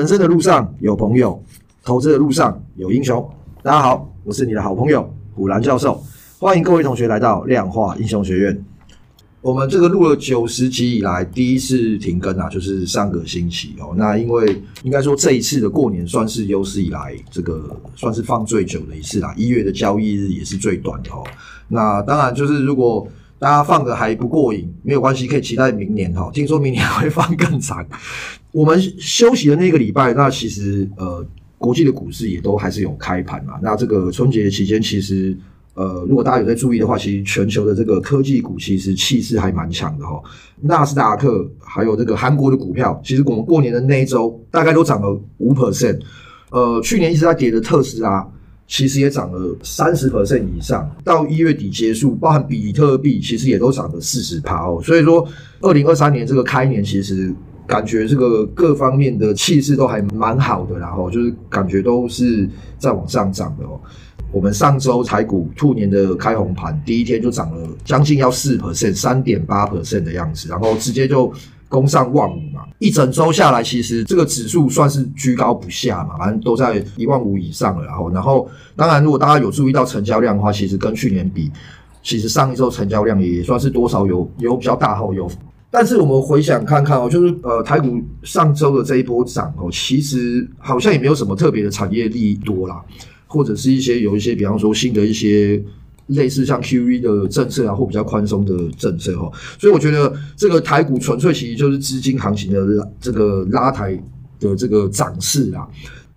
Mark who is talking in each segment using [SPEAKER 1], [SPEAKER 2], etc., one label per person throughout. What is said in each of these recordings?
[SPEAKER 1] 人生的路上有朋友，投资的路上有英雄。大家好，我是你的好朋友虎兰教授，欢迎各位同学来到量化英雄学院。我们这个录了九十集以来第一次停更啊，就是上个星期哦。那因为应该说这一次的过年算是有史以来这个算是放最久的一次啦，一月的交易日也是最短的哦。那当然就是如果大家放的还不过瘾，没有关系，可以期待明年哈。听说明年会放更长。我们休息的那个礼拜，那其实呃，国际的股市也都还是有开盘嘛。那这个春节期间，其实呃，如果大家有在注意的话，其实全球的这个科技股其实气势还蛮强的哈。纳斯达克还有这个韩国的股票，其实我们过年的那一周大概都涨了五 percent。呃，去年一直在跌的特斯拉。其实也涨了三十 percent 以上，到一月底结束，包含比特币，其实也都涨了四十趴哦。所以说，二零二三年这个开年，其实感觉这个各方面的气势都还蛮好的，然后就是感觉都是在往上涨的哦。我们上周台股兔年的开红盘，第一天就涨了将近要四 percent，三点八 percent 的样子，然后直接就。攻上万五嘛，一整周下来，其实这个指数算是居高不下嘛，反正都在一万五以上了。然后，然后当然，如果大家有注意到成交量的话，其实跟去年比，其实上一周成交量也算是多少有有比较大后有。但是我们回想看看哦，就是呃台股上周的这一波涨哦，其实好像也没有什么特别的产业利多啦，或者是一些有一些比方说新的一些。类似像 QE 的政策啊，或比较宽松的政策哈，所以我觉得这个台股纯粹其实就是资金行情的拉这个拉抬的这个涨势啊。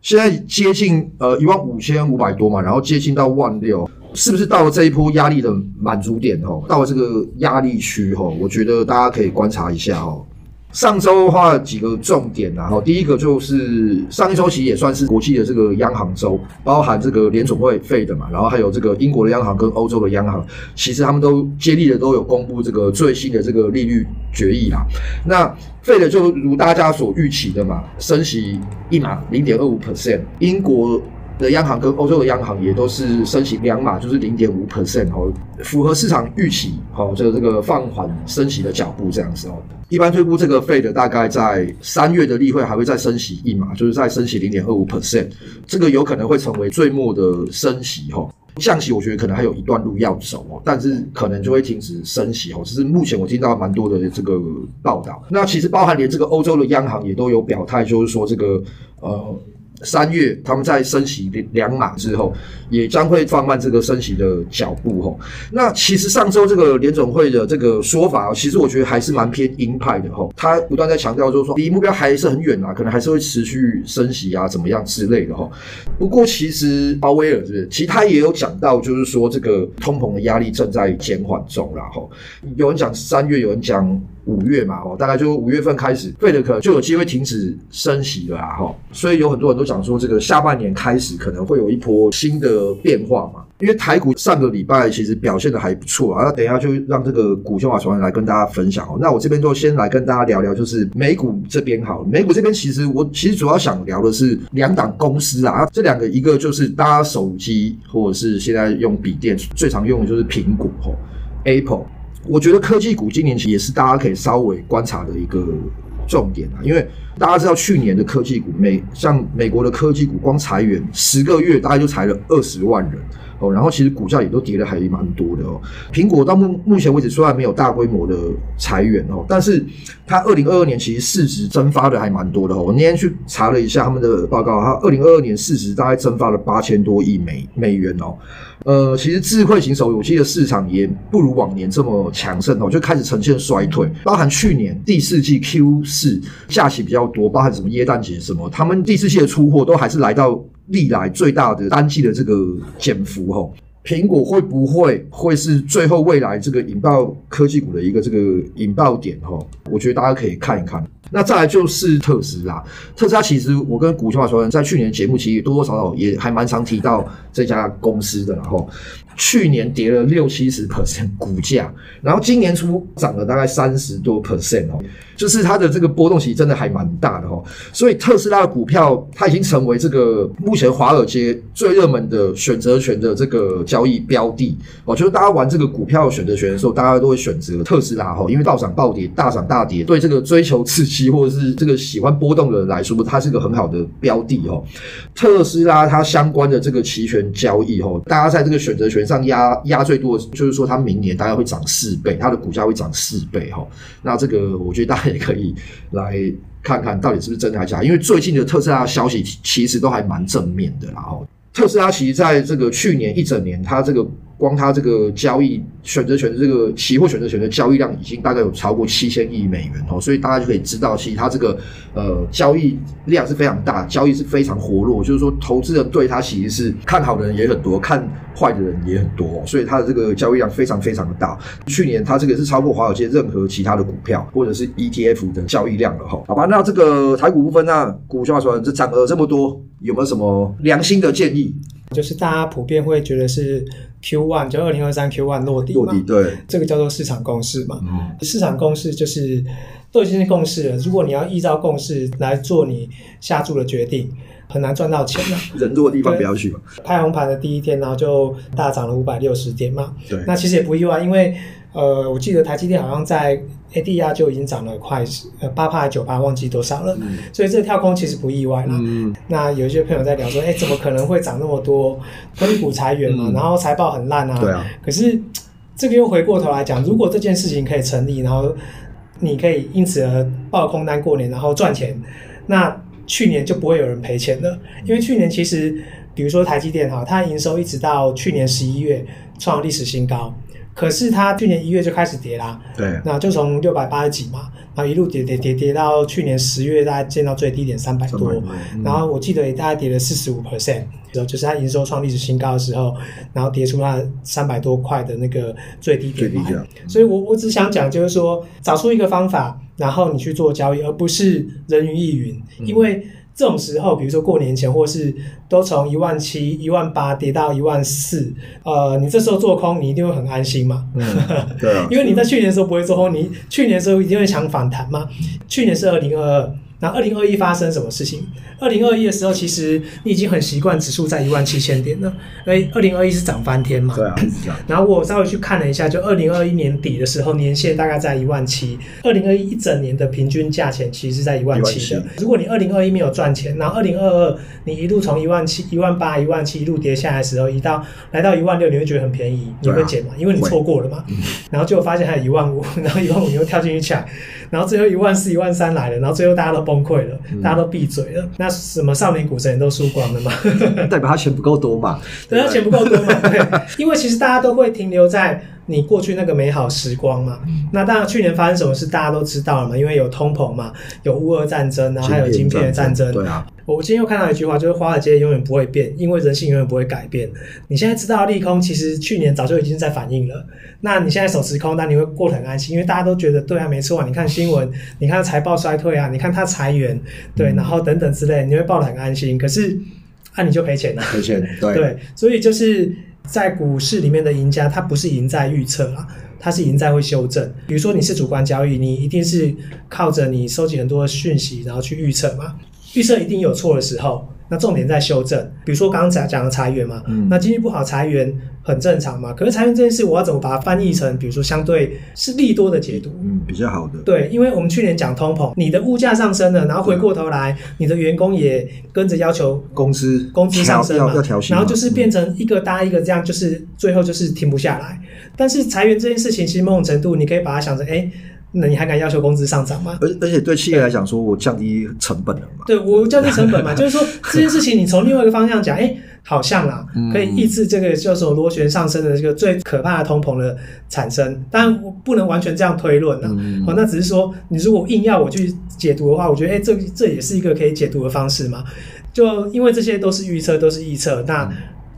[SPEAKER 1] 现在接近呃一万五千五百多嘛，然后接近到万六，是不是到了这一波压力的满足点哦？到了这个压力区哈，我觉得大家可以观察一下哦。上周的话几个重点，然后第一个就是上一周其实也算是国际的这个央行周，包含这个联总会费的嘛，然后还有这个英国的央行跟欧洲的央行，其实他们都接力的都有公布这个最新的这个利率决议啦。那费的就如大家所预期的嘛，升息一码零点二五 percent，英国。的央行跟欧洲的央行也都是升息两码，就是零点五 percent 哦，符合市场预期，好，这个这个放缓升息的脚步这样子哦。一般推估这个 Fed 大概在三月的例会还会再升息一码，就是再升息零点二五 percent，这个有可能会成为最末的升息哈。降息我觉得可能还有一段路要走哦，但是可能就会停止升息哦。这是目前我听到蛮多的这个报道。那其实包含连这个欧洲的央行也都有表态，就是说这个呃。三月，他们在升息两码之后，也将会放慢这个升息的脚步吼。那其实上周这个联总会的这个说法，其实我觉得还是蛮偏鹰派的吼。他不断在强调，就是说离目标还是很远啊，可能还是会持续升息啊，怎么样之类的吼。不过其实鲍威尔是不是，其实他也有讲到，就是说这个通膨的压力正在减缓中啦吼。有人讲三月，有人讲。五月嘛，哦，大概就五月份开始，费德可能就有机会停止升息了啊，哈，所以有很多人都讲说，这个下半年开始可能会有一波新的变化嘛。因为台股上个礼拜其实表现得还不错啊，那等一下就让这个股秀华传来跟大家分享哦。那我这边就先来跟大家聊聊，就是美股这边好了，美股这边其实我其实主要想聊的是两档公司啊，这两个一个就是大家手机或者是现在用笔电最常用的就是苹果吼，Apple。我觉得科技股今年其实也是大家可以稍微观察的一个重点啊，因为大家知道去年的科技股，美像美国的科技股光裁员十个月大概就裁了二十万人。哦，然后其实股价也都跌的还蛮多的哦。苹果到目目前为止虽然没有大规模的裁员哦，但是它二零二二年其实市值蒸发的还蛮多的哦。我那天去查了一下他们的报告，它二零二二年市值大概蒸发了八千多亿美美元哦。呃，其实智慧型手机的市场也不如往年这么强盛哦，就开始呈现衰退。包含去年第四季 Q 四假期比较多，包含什么耶诞节什么，他们第四季的出货都还是来到。历来最大的单季的这个减幅吼，苹果会不会会是最后未来这个引爆科技股的一个这个引爆点吼？我觉得大家可以看一看。那再来就是特斯拉，特斯拉其实我跟股票说，在去年节目其实多多少少也还蛮常提到这家公司的，然后去年跌了六七十 percent 股价，然后今年初涨了大概三十多 percent 哦，就是它的这个波动其实真的还蛮大的哦，所以特斯拉的股票它已经成为这个目前华尔街最热门的选择权的这个交易标的。哦，就是大家玩这个股票选择权的时候，大家都会选择特斯拉哈，因为道涨暴跌，大涨大跌，对这个追求刺激。或者是这个喜欢波动的人来说，它是个很好的标的哦。特斯拉它相关的这个期权交易哦，大家在这个选择权上压压最多的，就是说它明年大概会涨四倍，它的股价会涨四倍哈。那这个我觉得大家也可以来看看到底是不是真的还是假，因为最近的特斯拉消息其实都还蛮正面的啦哦。特斯拉其实在这个去年一整年，它这个。光它这个交易选择权的这个期货选择权的交易量已经大概有超过七千亿美元哦，所以大家就可以知道，其实它这个呃交易量是非常大，交易是非常活络，就是说投资人对它其实是看好的人也很多，看坏的人也很多，所以它的这个交易量非常非常的大。去年它这个是超过华尔街任何其他的股票或者是 ETF 的交易量了哈。好吧，那这个台股部分，那股价说这涨了这么多，有没有什么良心的建议？
[SPEAKER 2] 就是大家普遍会觉得是 Q one，就二零二三 Q one 落地嘛，
[SPEAKER 1] 落地对，
[SPEAKER 2] 这个叫做市场共识嘛。嗯，市场共识就是都已经是共识了，如果你要依照共识来做你下注的决定，很难赚到钱的。
[SPEAKER 1] 人多的地方不要去嘛。
[SPEAKER 2] 拍红盘的第一天，然后就大涨了五百六十点嘛。
[SPEAKER 1] 对，
[SPEAKER 2] 那其实也不意外，因为呃，我记得台积电好像在。ADR 就已经涨了快呃八趴九趴，忘记多少了，嗯、所以这个跳空其实不意外啦。嗯、那有一些朋友在聊说，哎、欸，怎么可能会涨那么多？科技股裁员嘛，嗯、然后财报很烂啊。对啊。可是这个又回过头来讲，如果这件事情可以成立，然后你可以因此而爆空单过年，然后赚钱，那去年就不会有人赔钱了。因为去年其实，比如说台积电哈，它营收一直到去年十一月创历史新高。可是它去年一月就开始跌啦，
[SPEAKER 1] 对，
[SPEAKER 2] 那就从六百八十几嘛，然后一路跌跌跌跌到去年十月，大概见到最低点三百多，嗯、然后我记得也大概跌了四十五 percent，就是它营收创历史新高的时候，然后跌出它三百多块的那个最低点嘛，所以我我只想讲就是说，找出一个方法，然后你去做交易，而不是人云亦云，嗯、因为。这种时候，比如说过年前，或是都从一万七、一万八跌到一万四，呃，你这时候做空，你一定会很安心嘛？嗯，对啊，因为你在去年的时候不会做空，你去年的时候一定会抢反弹嘛。去年是二零二二。那二零二一发生什么事情？二零二一的时候，其实你已经很习惯指数在一万七千点了。哎，二零二一是涨翻天嘛？对啊。然后我稍微去看了一下，就二零二一年底的时候，年限大概在一万七。二零二一一整年的平均价钱其实是在一万七的。如果你二零二一没有赚钱，然后二零二二你一路从一万七、一万八、一万七一路跌下来的时候，一到来到一万六，你会觉得很便宜，你会减嘛？因为你错过了嘛。然后结果发现还有一万五，然后一万五你又跳进去抢，然后最后一万四、一万三来了，然后最后大家都崩。崩溃了，大家都闭嘴了。嗯、那什么少年股神都输光了嘛？
[SPEAKER 1] 代表他钱不够多嘛？
[SPEAKER 2] 对，他钱不够多嘛？对，因为其实大家都会停留在你过去那个美好时光嘛。嗯、那当然，去年发生什么事大家都知道了嘛？因为有通膨嘛，有乌俄战争，然后还有晶片的战争。对啊。我今天又看到一句话，就是华尔街永远不会变，因为人性永远不会改变。你现在知道利空，其实去年早就已经在反应了。那你现在手持空单，你会过得很安心，因为大家都觉得对啊，没错啊。你看新闻，你看财报衰退啊，你看他裁员，对，然后等等之类，你会抱得很安心。可是啊，你就赔钱了，
[SPEAKER 1] 赔钱，对，
[SPEAKER 2] 对。所以就是在股市里面的赢家，他不是赢在预测啊，他是赢在会修正。比如说你是主观交易，你一定是靠着你收集很多的讯息，然后去预测嘛。预测一定有错的时候，那重点在修正。比如说刚刚讲讲的裁员嘛，嗯、那经济不好裁员很正常嘛。可是裁员这件事，我要怎么把它翻译成，比如说相对是利多的解读？
[SPEAKER 1] 嗯，比较好的。
[SPEAKER 2] 对，因为我们去年讲通膨，你的物价上升了，然后回过头来，你的员工也跟着要求
[SPEAKER 1] 工资
[SPEAKER 2] 工资上升嘛，
[SPEAKER 1] 要调薪，
[SPEAKER 2] 然后就是变成一个搭一个这样，就是最后就是停不下来。但是裁员这件事情，其实某种程度你可以把它想成，哎。那你还敢要求工资上涨吗？
[SPEAKER 1] 而而且对企业来讲，说我降低成本了嘛？
[SPEAKER 2] 对，我降低成本嘛，就是说这件事情，你从另外一个方向讲，哎、欸，好像啦，可以抑制这个叫做螺旋上升的这个最可怕的通膨的产生。当然，我不能完全这样推论啊。嗯、哦，那只是说，你如果硬要我去解读的话，我觉得，哎、欸，这这也是一个可以解读的方式嘛。就因为这些都是预测，都是预测，那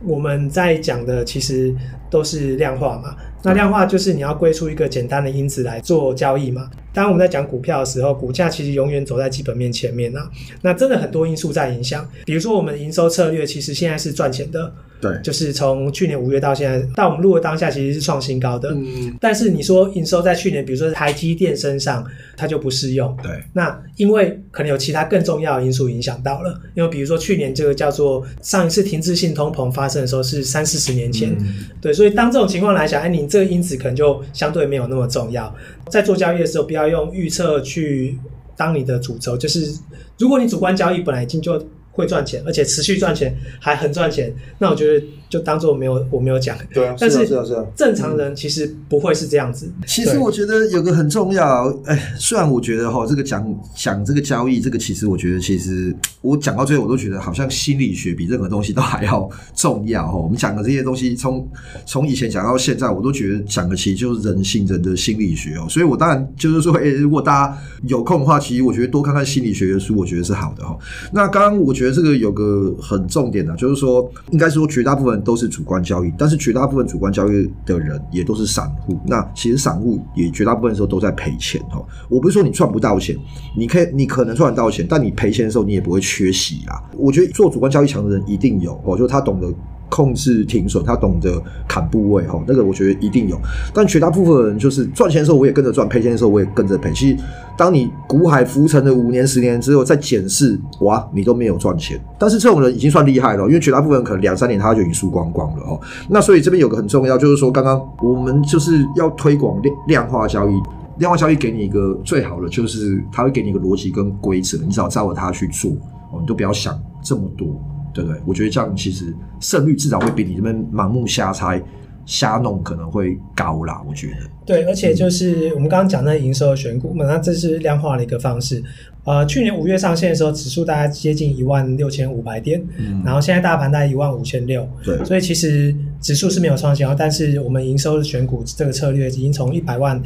[SPEAKER 2] 我们在讲的其实都是量化嘛。那量化就是你要归出一个简单的因子来做交易吗。当我们在讲股票的时候，股价其实永远走在基本面前面啊。那真的很多因素在影响，比如说我们的营收策略其实现在是赚钱的，对，就是从去年五月到现在，到我们录的当下其实是创新高的。嗯，但是你说营收在去年，比如说台积电身上，它就不适用。对，那因为可能有其他更重要的因素影响到了，因为比如说去年这个叫做上一次停滞性通膨发生的时候是三四十年前，嗯、对，所以当这种情况来讲，哎，你这个因子可能就相对没有那么重要。在做交易的时候，不要用预测去当你的主轴，就是如果你主观交易本来已经就会赚钱，而且持续赚钱，还很赚钱，那我觉得。就当做没有，我没有讲。
[SPEAKER 1] 对啊，
[SPEAKER 2] 但是
[SPEAKER 1] 是啊，是啊，
[SPEAKER 2] 正常人其实不会是这样子。
[SPEAKER 1] 其实我觉得有个很重要，哎，虽然我觉得哈，这个讲讲这个交易，这个其实我觉得，其实我讲到最后，我都觉得好像心理学比任何东西都还要重要哈。我们讲的这些东西，从从以前讲到现在，我都觉得讲的其实就是人性、人的心理学哦。所以我当然就是说，哎，如果大家有空的话，其实我觉得多看看心理学的书，我觉得是好的哈。那刚刚我觉得这个有个很重点的，就是说，应该说绝大部分。都是主观交易，但是绝大部分主观交易的人也都是散户。那其实散户也绝大部分时候都在赔钱哦。我不是说你赚不到钱，你可以，你可能赚得到钱，但你赔钱的时候你也不会缺席啊。我觉得做主观交易强的人一定有哦，就他懂得。控制停损，他懂得砍部位哈，那个我觉得一定有。但绝大部分人就是赚钱的时候我也跟着赚，赔钱的时候我也跟着赔。其实，当你股海浮沉了五年、十年之后再检视，哇，你都没有赚钱。但是这种人已经算厉害了，因为绝大部分人可能两三年他就已经输光光了哦。那所以这边有个很重要，就是说刚刚我们就是要推广量化交易，量化交易给你一个最好的就是他会给你一个逻辑跟规则，你只要照着它去做哦，你都不要想这么多。对不对？我觉得这样其实胜率至少会比你这边盲目瞎猜、瞎弄可能会高啦。我觉得。
[SPEAKER 2] 对，而且就是我们刚刚讲那营收的选股嘛，那这是量化的一个方式。呃，去年五月上线的时候，指数大概接近一万六千五百点，嗯，然后现在大盘大概一万五千六，对，所以其实指数是没有创新高，但是我们营收的选股这个策略已经从一百万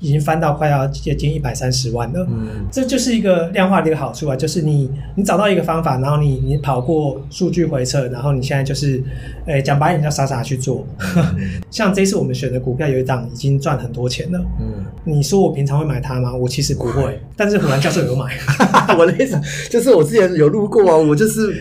[SPEAKER 2] 已经翻到快要接近一百三十万了，嗯，这就是一个量化的一个好处啊，就是你你找到一个方法，然后你你跑过数据回测，然后你现在就是，诶，讲白一点叫傻傻去做，嗯、像这次我们选的股票有一档已经赚很多钱了，嗯，你说我平常会买它吗？我其实不会，但是虎兰教授有买。
[SPEAKER 1] 我的意思就是，我之前有录过啊，我就是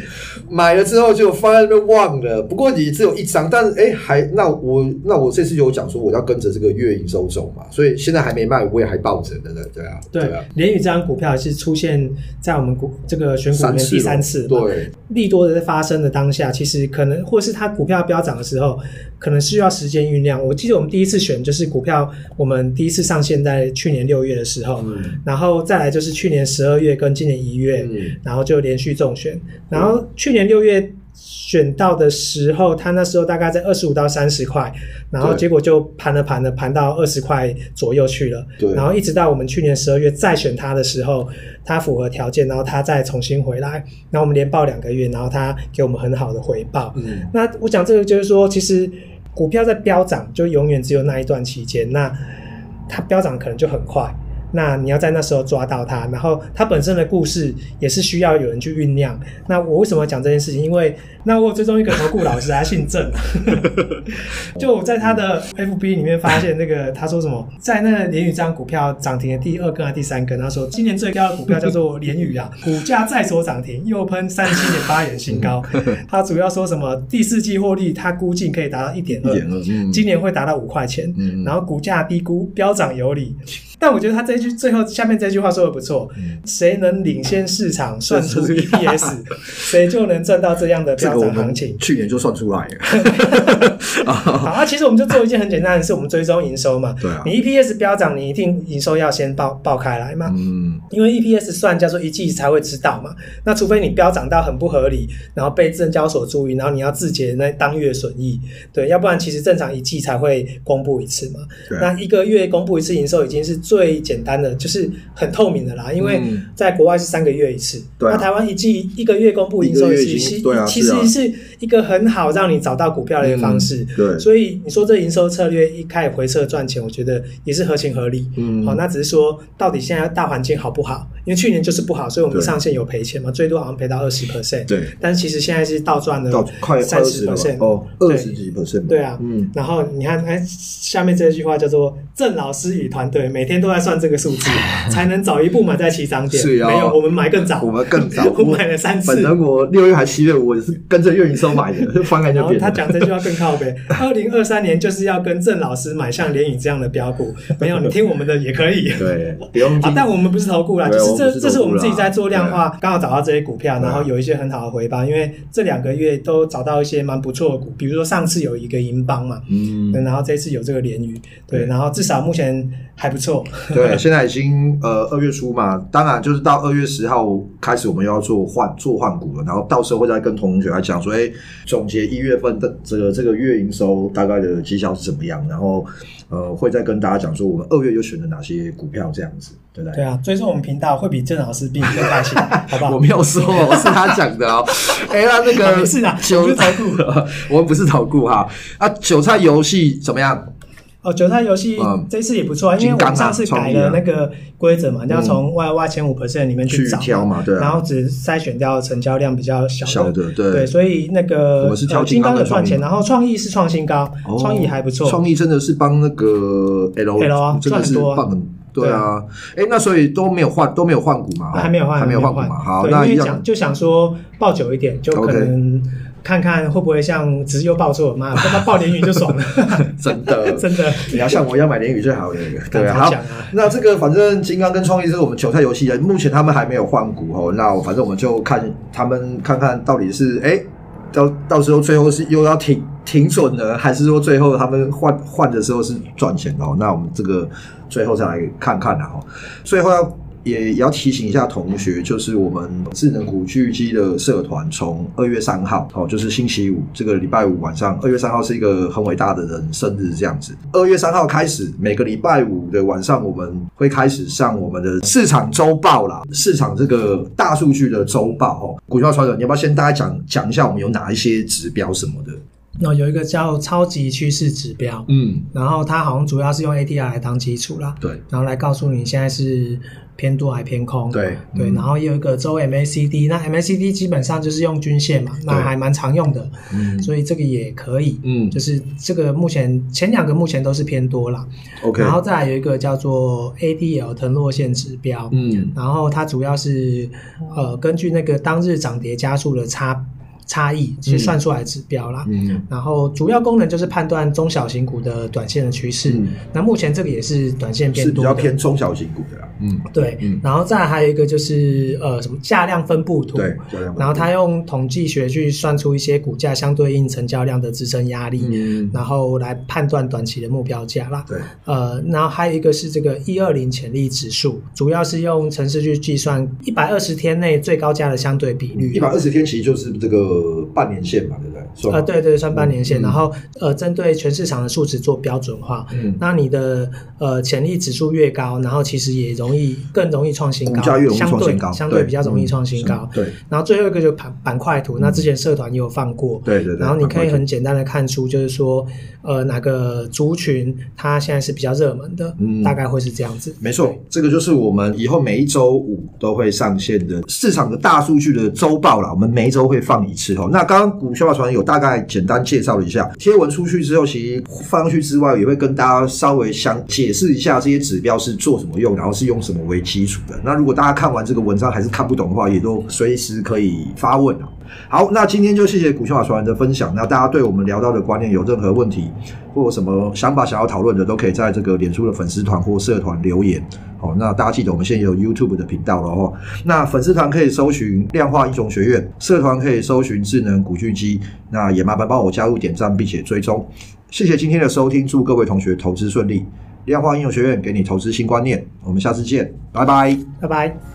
[SPEAKER 1] 买了之后就放在那边忘了。不过你只有一张，但是哎、欸，还那我那我这次有讲说我要跟着这个月营收走嘛，所以现在还没卖，我也还抱着的，对啊，
[SPEAKER 2] 对啊。联宇这张股票是出现在我们股这个选股里面第三次，对，利多的发生的当下，其实可能或是它股票飙涨的时候，可能需要时间酝酿。我记得我们第一次选就是股票，我们第一次上线在去年六月的时候，嗯，然后再来就是去年十二月跟今年一月，嗯，然后就连续中选，然后去年六月选到的时候，他那时候大概在二十五到三十块，然后结果就盘了盘了盘到二十块左右去了，对，然后一直到我们去年十二月再选他的时候，他符合条件，然后他再重新回来，然后我们连报两个月，然后他给我们很好的回报，嗯，那我讲这个就是说，其实股票在飙涨，就永远只有那一段期间，那它飙涨可能就很快。那你要在那时候抓到它，然后它本身的故事也是需要有人去酝酿。那我为什么要讲这件事情？因为那我追踪一个投顾老师，他姓郑，就我在他的 FB 里面发现那个他说什么，在那个联宇这张股票涨停的第二根还是第三根，他说今年最高的股票叫做联宇啊，股价再所涨停，又喷三十七点八元新高。他主要说什么第四季获利，他估计可以达到一点二，今年会达到五块钱，然后股价低估，飙涨有理。但我觉得他这一句最后下面这句话说的不错，谁能领先市场算出 EPS，谁就能赚到这样的飙涨行情。
[SPEAKER 1] 去年就算出来了。
[SPEAKER 2] 好，那其实我们就做一件很简单的事，我们追踪营收嘛。对啊。你 EPS 飙涨，你一定营收要先爆爆开来嘛。嗯。因为 EPS 算叫做一季才会知道嘛。那除非你飙涨到很不合理，然后被证交所注意，然后你要自结那当月损益，对，要不然其实正常一季才会公布一次嘛。对。那一个月公布一次营收已经是。最简单的就是很透明的啦，因为在国外是三个月一次，嗯、那台湾一季一个月公布营收一次，其实其实是一个很好让你找到股票的一个方式。嗯、对，所以你说这营收策略一开始回撤赚钱，我觉得也是合情合理。嗯，好，那只是说到底现在大环境好不好？因为去年就是不好，所以我们上线有赔钱嘛，最多好像赔到二十 percent。对，但是其实现在是倒赚了快三十 percent
[SPEAKER 1] 哦，二十几 percent。
[SPEAKER 2] 对啊，嗯，然后你看，哎，下面这一句话叫做郑老师与团队每天。都在算这个数字，才能早一步买在起涨点。是啊，没有，我们买更早，
[SPEAKER 1] 我们更早，
[SPEAKER 2] 我买了三次。
[SPEAKER 1] 本来我六月还七月，我也是跟着月营收买的，翻开就变。
[SPEAKER 2] 他讲这句话更靠北。二零二三年就是要跟郑老师买像联宇这样的标股。没有，你听我们的也可以。
[SPEAKER 1] 对，不用听。
[SPEAKER 2] 但我们不是投顾啦，就是这这是我们自己在做量化，刚好找到这些股票，然后有一些很好的回报。因为这两个月都找到一些蛮不错的股，比如说上次有一个银邦嘛，嗯，然后这次有这个联宇，对，然后至少目前还不错。
[SPEAKER 1] 对，现现在已经呃二月初嘛，当然就是到二月十号开始，我们又要做换做换股了，然后到时候会再跟同学来讲说，哎，总结一月份的这个这个月营收大概的绩效是怎么样，然后呃会再跟大家讲说我们二月又选了哪些股票这样子，对不对？
[SPEAKER 2] 对啊，所以说我们频道会比郑老师比你更开心，好不好？
[SPEAKER 1] 我没有说，是他讲的哦。哎，那那个
[SPEAKER 2] 是啊，
[SPEAKER 1] 韭菜股，我们不是投顾 哈。啊，韭菜游戏怎么样？
[SPEAKER 2] 哦，韭菜游戏这次也不错啊，因为我们上次改了那个规则嘛，要从 Y Y 前五 percent 里面去找嘛，对，然后只筛选掉成交量比较小的，对对，所以那个金刚的赚钱，然后创意是创新高，创意还不错，
[SPEAKER 1] 创意真的是帮那个 L L 啊赚很多，对啊，哎，那所以都没有换都没有换股嘛，
[SPEAKER 2] 还没有换还没有换。股嘛，好，那因为讲就想说抱久一点，就可能。看看会不会像只是又报错，妈，他报联宇就爽了，
[SPEAKER 1] 真的
[SPEAKER 2] 真的。
[SPEAKER 1] 你要像我一样买联宇最好的，对啊。好，那这个反正金刚跟创意是我们韭菜游戏的，目前他们还没有换股哦。那反正我们就看他们看看到底是哎，到到时候最后是又要停停损呢，还是说最后他们换换的时候是赚钱哦？那我们这个最后再来看看啦哦。最后要。也要提醒一下同学，就是我们智能古巨基的社团，从二月三号，哦，就是星期五这个礼拜五晚上，二月三号是一个很伟大的人生日，这样子。二月三号开始，每个礼拜五的晚上，我们会开始上我们的市场周报啦，市场这个大数据的周报哦。股票传人，你要不要先大概讲讲一下，我们有哪一些指标什么的？
[SPEAKER 2] 那有一个叫超级趋势指标，嗯，然后它好像主要是用 ATR 来当基础啦，
[SPEAKER 1] 对，
[SPEAKER 2] 然后来告诉你现在是偏多还偏空，
[SPEAKER 1] 对。
[SPEAKER 2] 对，然后也有一个周 MACD，那 MACD 基本上就是用均线嘛，那还蛮常用的，嗯，所以这个也可以，嗯，就是这个目前前两个目前都是偏多啦，OK，然后再来有一个叫做 ADL 腾落线指标，嗯，然后它主要是呃根据那个当日涨跌加速的差。差异其实算出来指标啦，嗯，然后主要功能就是判断中小型股的短线的趋势。嗯，那目前这个也是短线偏多，是比
[SPEAKER 1] 较偏中小型股的啦。嗯，
[SPEAKER 2] 对，然后再还有一个就是呃什么价量分布图，
[SPEAKER 1] 对，
[SPEAKER 2] 然后他用统计学去算出一些股价相对应成交量的支撑压力，嗯，然后来判断短期的目标价啦。
[SPEAKER 1] 对，
[SPEAKER 2] 呃，然后还有一个是这个一二零潜力指数，主要是用程式去计算一百二十天内最高价的相对比率。
[SPEAKER 1] 一百二十天其实就是这个。呃，半年线嘛？
[SPEAKER 2] 啊、呃，对对，算半年线。嗯、然后，呃，针对全市场的数值做标准化。嗯，那你的呃潜力指数越高，然后其实也容易更容易创新高，
[SPEAKER 1] 相对
[SPEAKER 2] 相对，相对比较容易创新高。
[SPEAKER 1] 对。
[SPEAKER 2] 然后最后一个就板板块图，嗯、那之前社团也有放过。
[SPEAKER 1] 对对对。
[SPEAKER 2] 然后你可以很简单的看出，就是说，呃，哪个族群它现在是比较热门的，嗯，大概会是这样子。
[SPEAKER 1] 没错，这个就是我们以后每一周五都会上线的市场的大数据的周报啦。我们每一周会放一次哦。那刚刚股票传有大概简单介绍了一下，贴文出去之后，其实放上去之外，也会跟大家稍微想解释一下这些指标是做什么用，然后是用什么为基础的。那如果大家看完这个文章还是看不懂的话，也都随时可以发问啊。好，那今天就谢谢股票传人的分享。那大家对我们聊到的观念有任何问题，或什么想法想要讨论的，都可以在这个脸书的粉丝团或社团留言。好，那大家记得我们现在有 YouTube 的频道了哦。那粉丝团可以搜寻量化英雄学院，社团可以搜寻智能古巨基。那也麻烦帮我加入点赞并且追踪。谢谢今天的收听，祝各位同学投资顺利。量化英雄学院给你投资新观念，我们下次见，拜拜，
[SPEAKER 2] 拜拜。